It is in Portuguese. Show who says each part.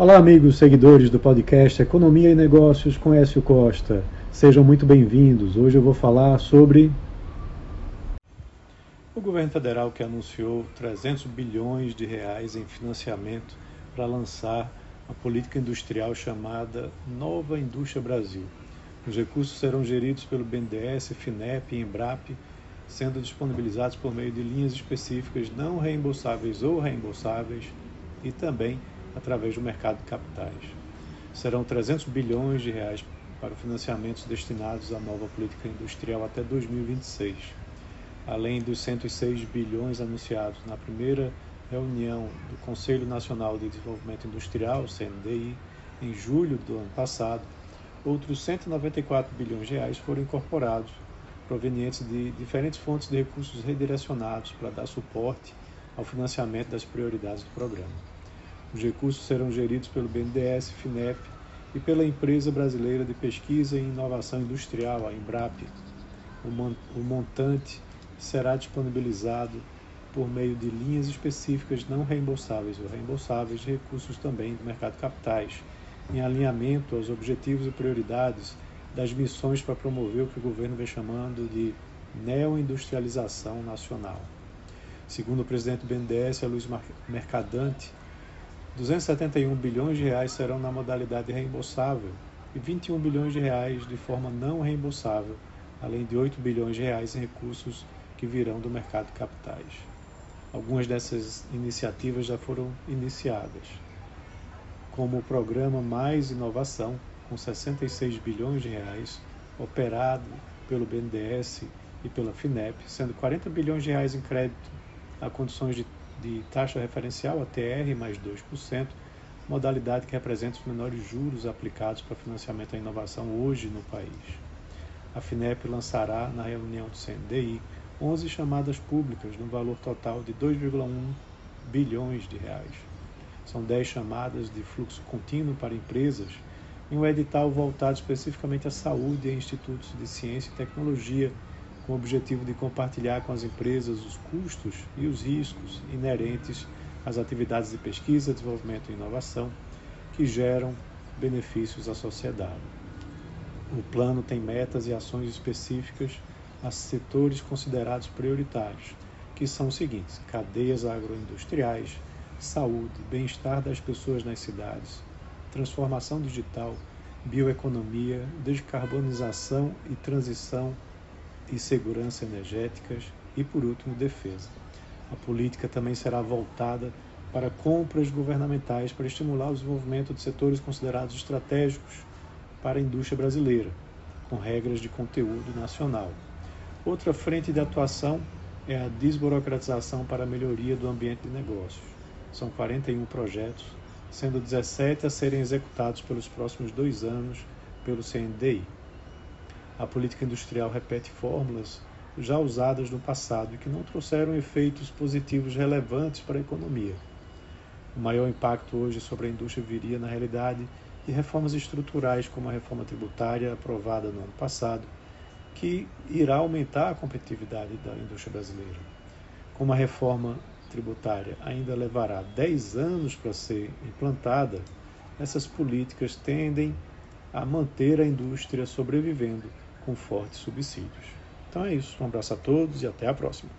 Speaker 1: Olá, amigos seguidores do podcast Economia e Negócios com Écio Costa. Sejam muito bem-vindos. Hoje eu vou falar sobre o governo federal que anunciou 300 bilhões de reais em financiamento para lançar a política industrial chamada Nova Indústria Brasil. Os recursos serão geridos pelo BNDES, FINEP e Embrap, sendo disponibilizados por meio de linhas específicas não reembolsáveis ou reembolsáveis e também através do mercado de capitais. Serão 300 bilhões de reais para financiamentos destinados à nova política industrial até 2026, além dos 106 bilhões anunciados na primeira reunião do Conselho Nacional de Desenvolvimento Industrial, CNDI, em julho do ano passado, outros 194 bilhões de reais foram incorporados, provenientes de diferentes fontes de recursos redirecionados para dar suporte ao financiamento das prioridades do programa. Os recursos serão geridos pelo BNDES, FINEP e pela Empresa Brasileira de Pesquisa e Inovação Industrial, a Embrap. O montante será disponibilizado por meio de linhas específicas não reembolsáveis ou reembolsáveis de recursos também do mercado de capitais, em alinhamento aos objetivos e prioridades das missões para promover o que o governo vem chamando de neoindustrialização nacional. Segundo o presidente do BNDES, Luiz Mercadante, 271 bilhões de reais serão na modalidade reembolsável e 21 bilhões de reais de forma não reembolsável, além de 8 bilhões de reais em recursos que virão do mercado de capitais. Algumas dessas iniciativas já foram iniciadas, como o programa Mais Inovação, com 66 bilhões de reais, operado pelo BNDES e pela FINEP, sendo 40 bilhões de reais em crédito a condições de de taxa referencial, a TR, mais 2%, modalidade que representa os menores juros aplicados para financiamento à inovação hoje no país. A FINEP lançará, na reunião do CNDI, 11 chamadas públicas no valor total de 2,1 bilhões de reais. São 10 chamadas de fluxo contínuo para empresas em um edital voltado especificamente à saúde e a institutos de ciência e tecnologia com o objetivo de compartilhar com as empresas os custos e os riscos inerentes às atividades de pesquisa, desenvolvimento e inovação que geram benefícios à sociedade. O plano tem metas e ações específicas a setores considerados prioritários, que são os seguintes: cadeias agroindustriais, saúde, bem-estar das pessoas nas cidades, transformação digital, bioeconomia, descarbonização e transição e segurança energéticas e, por último, defesa. A política também será voltada para compras governamentais para estimular o desenvolvimento de setores considerados estratégicos para a indústria brasileira, com regras de conteúdo nacional. Outra frente de atuação é a desburocratização para a melhoria do ambiente de negócios. São 41 projetos, sendo 17 a serem executados pelos próximos dois anos pelo CNDI. A política industrial repete fórmulas já usadas no passado e que não trouxeram efeitos positivos relevantes para a economia. O maior impacto hoje sobre a indústria viria, na realidade, de reformas estruturais, como a reforma tributária aprovada no ano passado, que irá aumentar a competitividade da indústria brasileira. Como a reforma tributária ainda levará 10 anos para ser implantada, essas políticas tendem a manter a indústria sobrevivendo com fortes subsídios. Então é isso. Um abraço a todos e até a próxima.